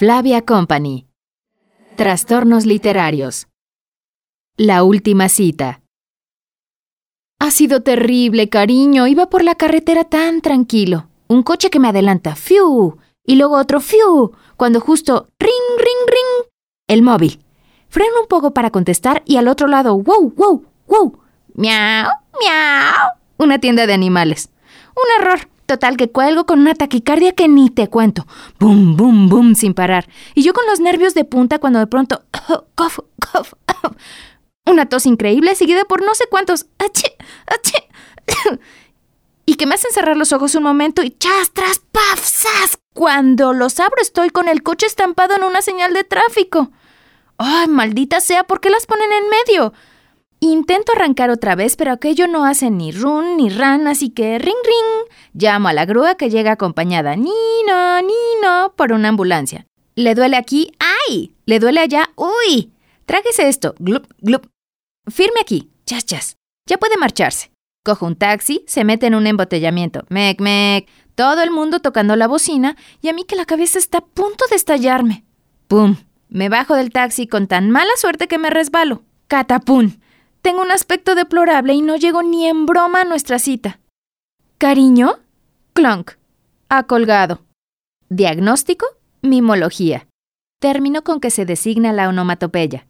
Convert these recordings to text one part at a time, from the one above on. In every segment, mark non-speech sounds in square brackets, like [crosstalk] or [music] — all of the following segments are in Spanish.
Flavia Company. Trastornos literarios. La última cita. Ha sido terrible, cariño. Iba por la carretera tan tranquilo. Un coche que me adelanta, ¡fiu! Y luego otro, ¡fiu! Cuando justo, ring, ring, ring. El móvil. Freno un poco para contestar y al otro lado, wow, wow, wow. Miau, miau. Una tienda de animales. Un error. Total que cuelgo con una taquicardia que ni te cuento. Bum, bum, bum, sin parar. Y yo con los nervios de punta cuando de pronto... cough, cough, una tos increíble seguida por no sé cuántos... [coughs] Ache, ache, [coughs] y que me hacen cerrar los ojos un momento y chas, tras, paf, sas. Cuando los abro estoy con el coche estampado en una señal de tráfico. ¡Ay, maldita sea! ¿Por qué las ponen en medio? Intento arrancar otra vez, pero aquello no hace ni run ni ran, así que ring ring. Llamo a la grúa que llega acompañada, Nino, Nino, por una ambulancia. ¿Le duele aquí? ¡Ay! ¿Le duele allá? ¡Uy! Tráguese esto. Glup, glup. Firme aquí. Chas, chas. Ya puede marcharse. Cojo un taxi, se mete en un embotellamiento. Mec, mec. Todo el mundo tocando la bocina y a mí que la cabeza está a punto de estallarme. ¡Pum! Me bajo del taxi con tan mala suerte que me resbalo. ¡Catapum! Tengo un aspecto deplorable y no llego ni en broma a nuestra cita. ¿Cariño? Clonk. Ha colgado. Diagnóstico, mimología. Término con que se designa la onomatopeya.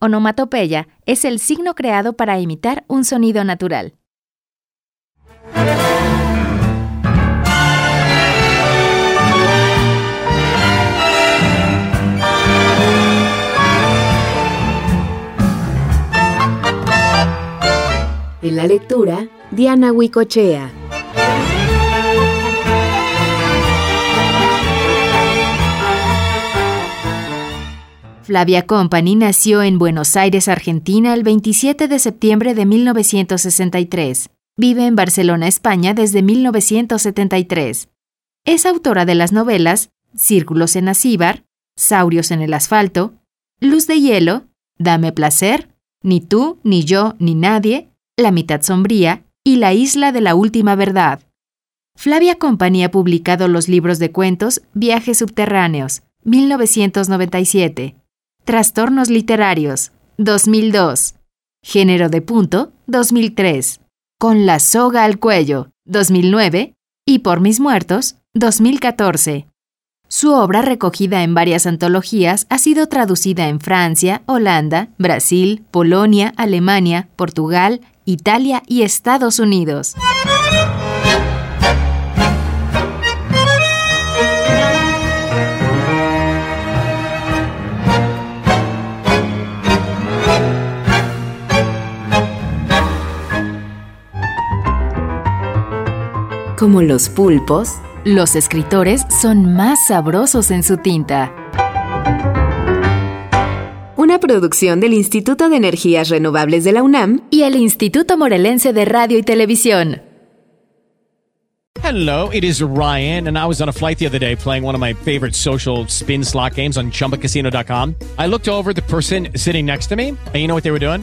Onomatopeya es el signo creado para imitar un sonido natural. En la lectura, Diana Huicochea. Flavia Company nació en Buenos Aires, Argentina, el 27 de septiembre de 1963. Vive en Barcelona, España, desde 1973. Es autora de las novelas Círculos en Acíbar, Saurios en el Asfalto, Luz de Hielo, Dame Placer, Ni tú, ni yo, ni nadie, La Mitad Sombría y La Isla de la Última Verdad. Flavia Company ha publicado los libros de cuentos Viajes Subterráneos, 1997, Trastornos Literarios, 2002. Género de punto, 2003. Con la soga al cuello, 2009. Y Por mis muertos, 2014. Su obra, recogida en varias antologías, ha sido traducida en Francia, Holanda, Brasil, Polonia, Alemania, Portugal, Italia y Estados Unidos. Como los pulpos, los escritores son más sabrosos en su tinta. Producción del Instituto de Energías Renovables de la UNAM Y el Instituto Morelense de Radio y Televisión. Hello, it is Ryan, and I was on a flight the other day playing one of my favorite social spin slot games on chumbacasino.com. I looked over the person sitting next to me, and you know what they were doing?